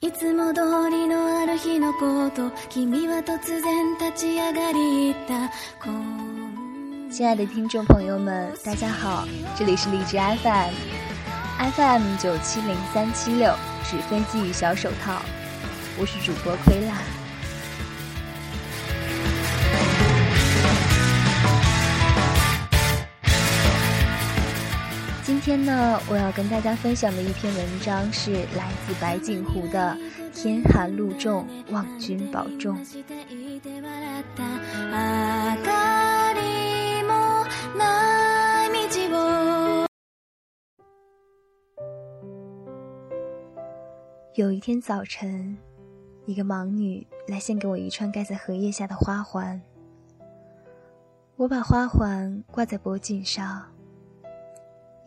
いつも通りのある日のこと君は突然立ち上がりた亲爱的听众朋友们，大家好，这里是荔枝 FM，FM 九七零三七六，纸飞机与小手套，我是主播亏辣。 今天呢，我要跟大家分享的一篇文章是来自白景湖的《天寒路重，望君保重》。有一天早晨，一个盲女来献给我一串盖在荷叶下的花环，我把花环挂在脖颈上。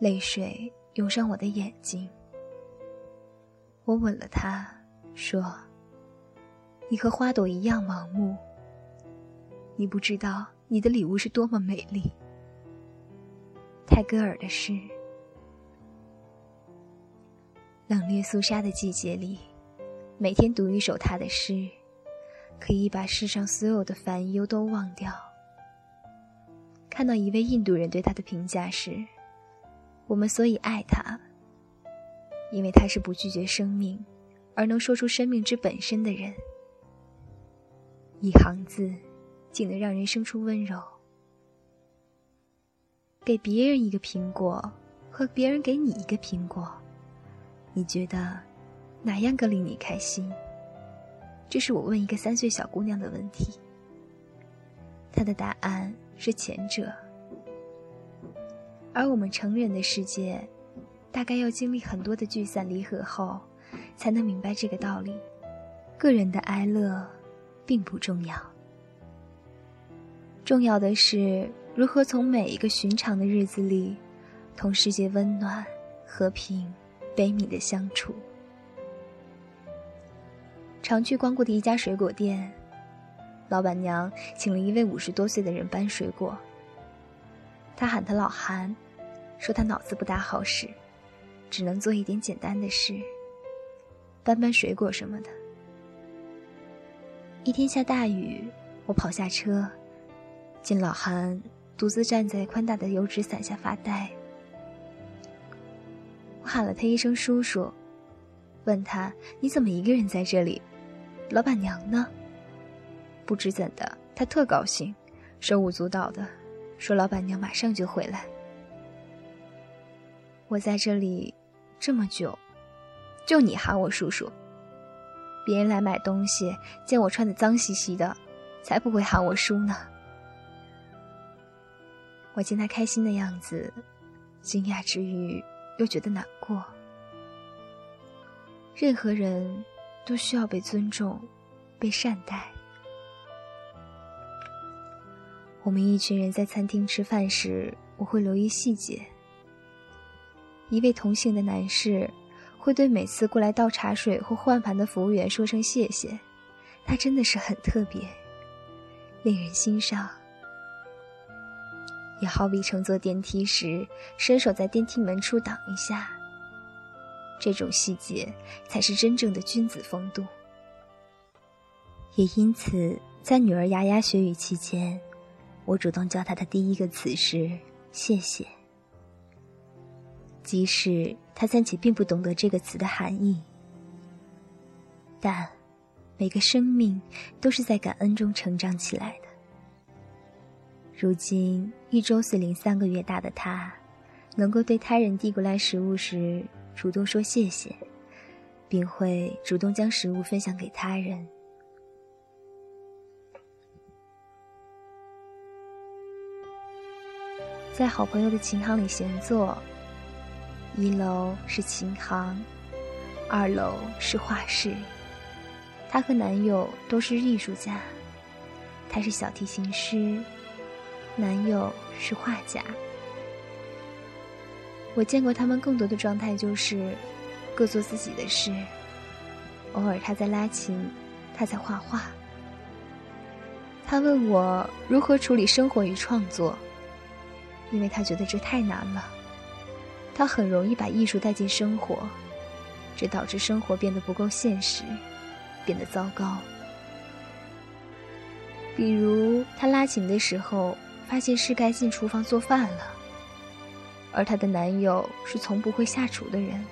泪水涌上我的眼睛，我吻了他，说：“你和花朵一样盲目。你不知道你的礼物是多么美丽。”泰戈尔的诗。冷冽肃杀的季节里，每天读一首他的诗，可以把世上所有的烦忧都忘掉。看到一位印度人对他的评价时。我们所以爱他，因为他是不拒绝生命，而能说出生命之本身的人。一行字，竟能让人生出温柔。给别人一个苹果，和别人给你一个苹果，你觉得哪样更令你开心？这是我问一个三岁小姑娘的问题。她的答案是前者。而我们成人的世界，大概要经历很多的聚散离合后，才能明白这个道理：个人的哀乐，并不重要。重要的是如何从每一个寻常的日子里，同世界温暖、和平、悲悯的相处。常去光顾的一家水果店，老板娘请了一位五十多岁的人搬水果。他喊他老韩，说他脑子不大好使，只能做一点简单的事，搬搬水果什么的。一天下大雨，我跑下车，见老韩独自站在宽大的油纸伞下发呆。我喊了他一声叔叔，问他你怎么一个人在这里？老板娘呢？不知怎的，他特高兴，手舞足蹈的。说：“老板娘马上就回来。我在这里这么久，就你喊我叔叔。别人来买东西，见我穿的脏兮兮的，才不会喊我叔呢。”我见他开心的样子，惊讶之余又觉得难过。任何人都需要被尊重，被善待。我们一群人在餐厅吃饭时，我会留意细节。一位同行的男士会对每次过来倒茶水或换盘的服务员说声谢谢，他真的是很特别，令人欣赏。也好比乘坐电梯时，伸手在电梯门处挡一下，这种细节才是真正的君子风度。也因此，在女儿牙牙学语期间。我主动教她的第一个词是“谢谢”，即使他暂且并不懂得这个词的含义，但每个生命都是在感恩中成长起来的。如今一周岁零三个月大的他，能够对他人递过来食物时主动说谢谢，并会主动将食物分享给他人。在好朋友的琴行里闲坐。一楼是琴行，二楼是画室。她和男友都是艺术家，她是小提琴师，男友是画家。我见过他们更多的状态就是各做自己的事，偶尔他在拉琴，他在画画。他问我如何处理生活与创作。因为他觉得这太难了，他很容易把艺术带进生活，这导致生活变得不够现实，变得糟糕。比如，她拉琴的时候，发现是该进厨房做饭了，而她的男友是从不会下厨的人。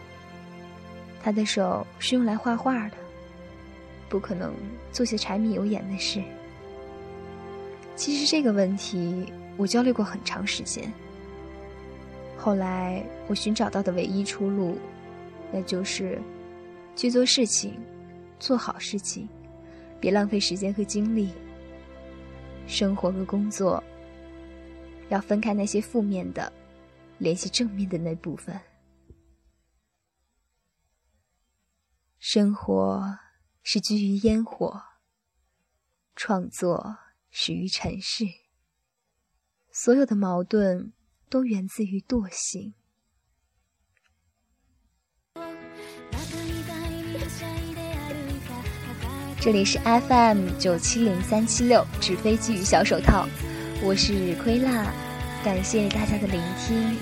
他的手是用来画画的，不可能做些柴米油盐的事。其实这个问题我焦虑过很长时间。后来我寻找到的唯一出路，那就是去做事情，做好事情，别浪费时间和精力。生活和工作要分开，那些负面的，联系正面的那部分。生活是居于烟火，创作始于尘世。所有的矛盾都源自于惰性。这里是 FM 九七零三七六纸飞机与小手套，我是亏啦，感谢大家的聆听。